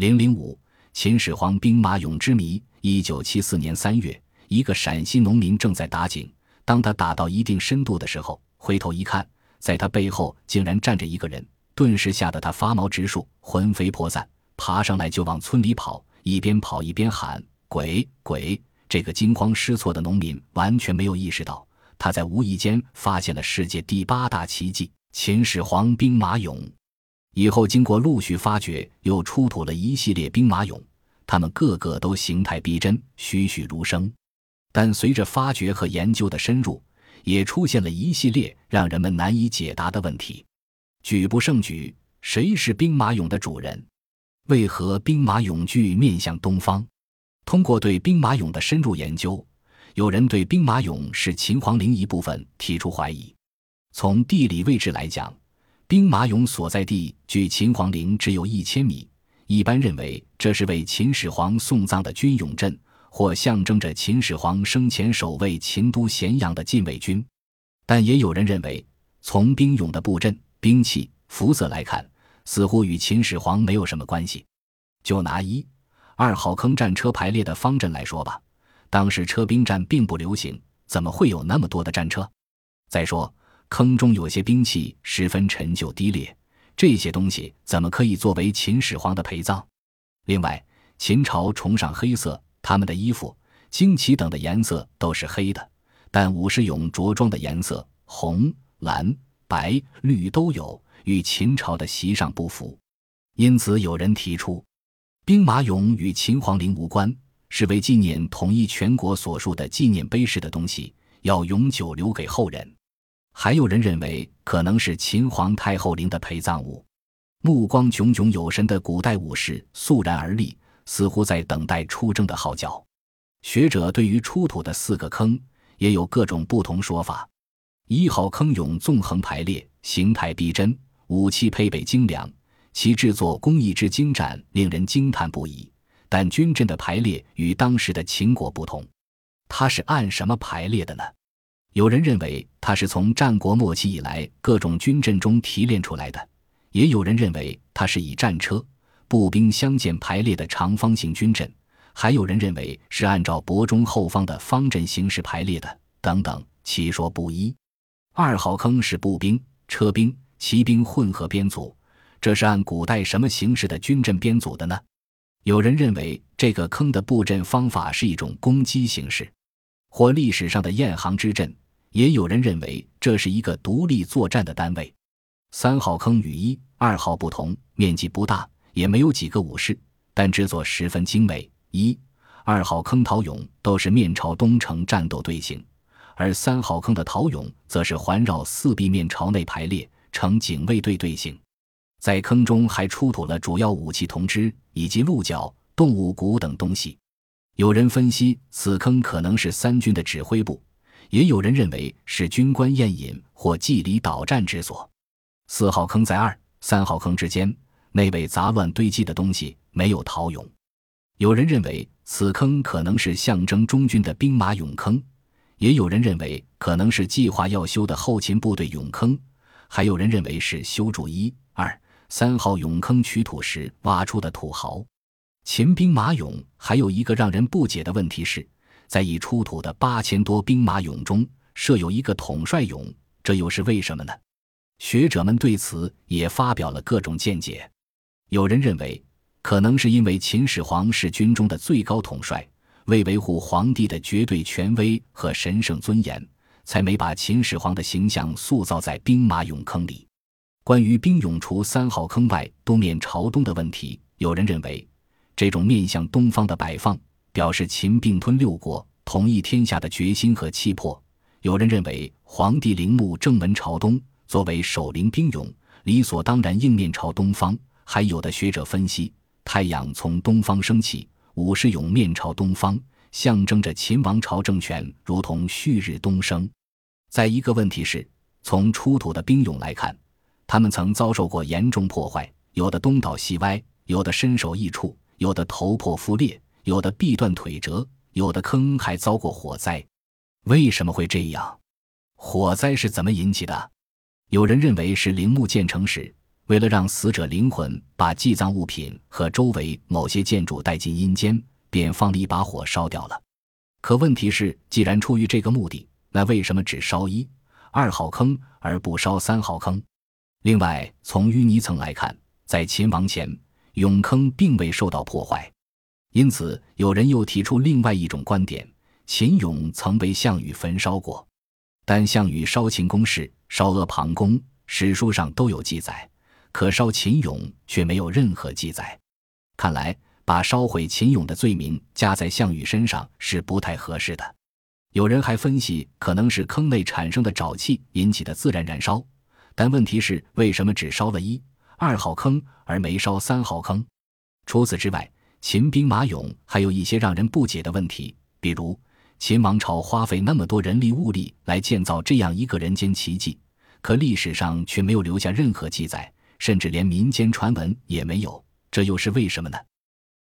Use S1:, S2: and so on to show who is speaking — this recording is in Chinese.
S1: 零零五，秦始皇兵马俑之谜。一九七四年三月，一个陕西农民正在打井，当他打到一定深度的时候，回头一看，在他背后竟然站着一个人，顿时吓得他发毛直竖，魂飞魄散，爬上来就往村里跑，一边跑一边喊：“鬼鬼！”这个惊慌失措的农民完全没有意识到，他在无意间发现了世界第八大奇迹——秦始皇兵马俑。以后经过陆续发掘，又出土了一系列兵马俑，它们个个都形态逼真、栩栩如生。但随着发掘和研究的深入，也出现了一系列让人们难以解答的问题。举不胜举：谁是兵马俑的主人？为何兵马俑具面向东方？通过对兵马俑的深入研究，有人对兵马俑是秦皇陵一部分提出怀疑。从地理位置来讲，兵马俑所在地距秦皇陵只有一千米，一般认为这是为秦始皇送葬的军俑阵，或象征着秦始皇生前守卫秦都咸阳的禁卫军。但也有人认为，从兵俑的布阵、兵器、服色来看，似乎与秦始皇没有什么关系。就拿一、二号坑战车排列的方阵来说吧，当时车兵战并不流行，怎么会有那么多的战车？再说。坑中有些兵器十分陈旧低劣，这些东西怎么可以作为秦始皇的陪葬？另外，秦朝崇尚黑色，他们的衣服、旌旗等的颜色都是黑的，但武士俑着装的颜色红、蓝、白、绿都有，与秦朝的习尚不符。因此，有人提出，兵马俑与秦皇陵无关，是为纪念统一全国所述的纪念碑式的东西，要永久留给后人。还有人认为可能是秦皇太后陵的陪葬物。目光炯炯有神的古代武士肃然而立，似乎在等待出征的号角。学者对于出土的四个坑也有各种不同说法。一号坑俑纵横排列，形态逼真，武器配备精良，其制作工艺之精湛令人惊叹不已。但军阵的排列与当时的秦国不同，它是按什么排列的呢？有人认为它是从战国末期以来各种军阵中提炼出来的，也有人认为它是以战车、步兵相间排列的长方形军阵，还有人认为是按照伯中后方的方阵形式排列的，等等，其说不一。二号坑是步兵、车兵、骑兵混合编组，这是按古代什么形式的军阵编组的呢？有人认为这个坑的布阵方法是一种攻击形式，或历史上的雁行之阵。也有人认为这是一个独立作战的单位。三号坑与一、二号不同，面积不大，也没有几个武士，但制作十分精美。一、二号坑陶俑都是面朝东城战斗队形，而三号坑的陶俑则是环绕四壁面朝内排列，呈警卫队队形。在坑中还出土了主要武器铜枝以及鹿角、动物骨等东西。有人分析，此坑可能是三军的指挥部。也有人认为是军官宴饮或祭礼导战之所。四号坑在二、三号坑之间，那被杂乱堆积的东西没有陶俑。有人认为此坑可能是象征中军的兵马俑坑，也有人认为可能是计划要修的后勤部队俑坑，还有人认为是修筑一、二、三号俑坑取土时挖出的土壕。秦兵马俑还有一个让人不解的问题是。在已出土的八千多兵马俑中，设有一个统帅俑，这又是为什么呢？学者们对此也发表了各种见解。有人认为，可能是因为秦始皇是军中的最高统帅，为维护皇帝的绝对权威和神圣尊严，才没把秦始皇的形象塑造在兵马俑坑里。关于兵俑除三号坑外东面朝东的问题，有人认为，这种面向东方的摆放。表示秦并吞六国、统一天下的决心和气魄。有人认为皇帝陵墓正门朝东，作为守陵兵俑，理所当然应面朝东方。还有的学者分析，太阳从东方升起，武士俑面朝东方，象征着秦王朝政权如同旭日东升。再一个问题是，从出土的兵俑来看，他们曾遭受过严重破坏，有的东倒西歪，有的身首异处，有的头破腹裂。有的臂断腿折，有的坑还遭过火灾，为什么会这样？火灾是怎么引起的？有人认为是陵墓建成时，为了让死者灵魂把祭葬物品和周围某些建筑带进阴间，便放了一把火烧掉了。可问题是，既然出于这个目的，那为什么只烧一、二号坑而不烧三号坑？另外，从淤泥层来看，在秦王前，俑坑并未受到破坏。因此，有人又提出另外一种观点：秦俑曾被项羽焚烧过。但项羽烧秦宫事、烧阿房宫，史书上都有记载，可烧秦俑却没有任何记载。看来，把烧毁秦俑的罪名加在项羽身上是不太合适的。有人还分析，可能是坑内产生的沼气引起的自然燃烧。但问题是，为什么只烧了一、二号坑，而没烧三号坑？除此之外，秦兵马俑还有一些让人不解的问题，比如秦王朝花费那么多人力物力来建造这样一个人间奇迹，可历史上却没有留下任何记载，甚至连民间传闻也没有，这又是为什么呢？